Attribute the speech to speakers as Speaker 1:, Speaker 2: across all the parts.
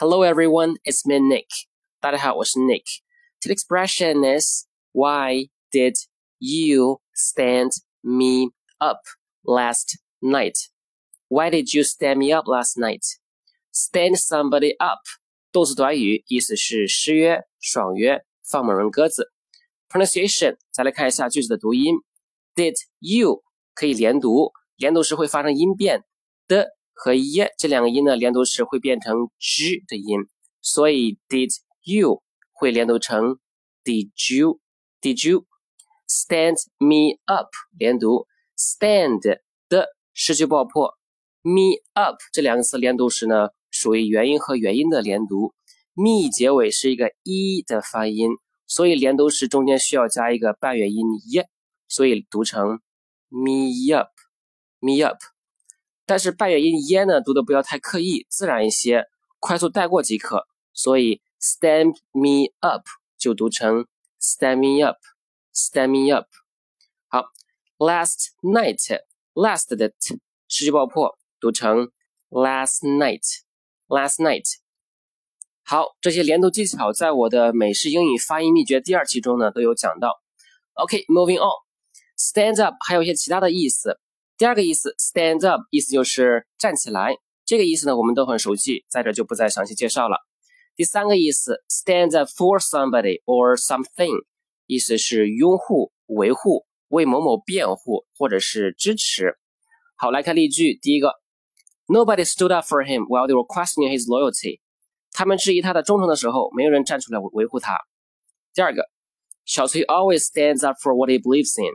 Speaker 1: Hello everyone, it's me Nick. 大家好，我是 Nick. Today's expression is Why did you stand me up last night? Why did you stand me up last night? Stand somebody up，动词短语，意思是失约、爽约、放某人鸽子。Pronunciation，再来看一下句子的读音。Did you 可以连读，连读时会发生音变的。 和 y 这两个音呢连读时会变成 g 的音，所以 did you 会连读成 did you did you stand me up 连读 stand 的失去爆破 me up 这两个词连读时呢属于元音和元音的连读，me 结尾是一个 e 的发音，所以连读时中间需要加一个半元音 y，所以读成 me up me up。但是半元音耶呢，读的不要太刻意，自然一些，快速带过即可。所以 stand me up 就读成 stand me up，stand me up。好，last night，last 的 t 失去爆破，读成 last night，last night。好，这些连读技巧在我的美式英语发音秘诀第二期中呢都有讲到。OK，moving on，stand up 还有一些其他的意思。第二个意思，stand up，意思就是站起来。这个意思呢，我们都很熟悉，在这就不再详细介绍了。第三个意思，stand up for somebody or something，意思是拥护、维护、为某某辩护或者是支持。好，来看例句。第一个，Nobody stood up for him while they were questioning his loyalty。他们质疑他的忠诚的时候，没有人站出来维护他。第二个，小崔 always stands up for what he believes in。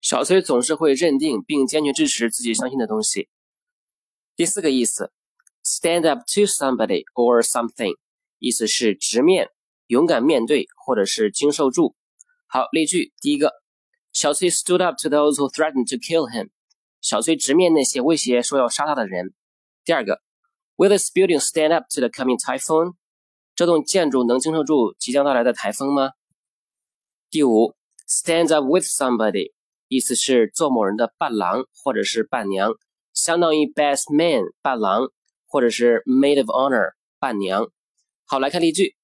Speaker 1: 小崔总是会认定并坚决支持自己相信的东西。第四个意思，stand up to somebody or something，意思是直面、勇敢面对或者是经受住。好，例句第一个，小崔 stood up to those who threatened to kill him。小崔直面那些威胁说要杀他的人。第二个，Will this building stand up to the coming typhoon？这栋建筑能经受住即将到来的台风吗？第五，stand up with somebody。意思是做某人的伴郎或者是伴娘，相当于 best man 伴郎或者是 maid of honor 伴娘。好，来看例句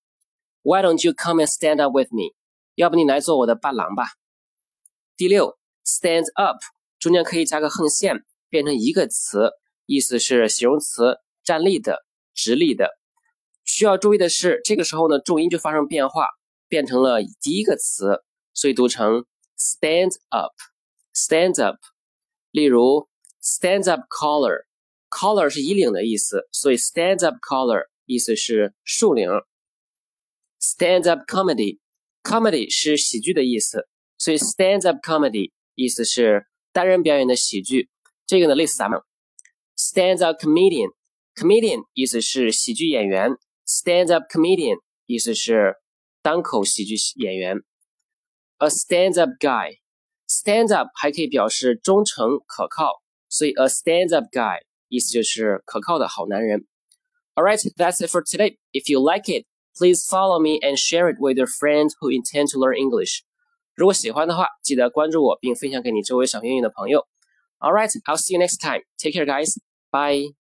Speaker 1: ：Why don't you come and stand up with me？要不你来做我的伴郎吧。第六，stand up 中间可以加个横线，变成一个词，意思是形容词，站立的、直立的。需要注意的是，这个时候呢，重音就发生变化，变成了第一个词，所以读成 stand up。Stand up，例如 stands up collar，collar 是衣领的意思，所以 stands up collar 意思是竖领。Stand up comedy，comedy 是喜剧的意思，所以 stands up comedy 意思是单人表演的喜剧。这个呢类似咱们 stand up comedian，comedian 意思是喜剧演员，stand up comedian 意思是单口喜剧演员。A stand up guy。Stand up 还可以表示忠诚可靠，所以 a stand up guy 意思就是可靠的好男人。Alright, that's it for today. If you like it, please follow me and share it with your friends who intend to learn English. 如果喜欢的话，记得关注我并分享给你周围想学英语的朋友。Alright, I'll see you next time. Take care, guys. Bye.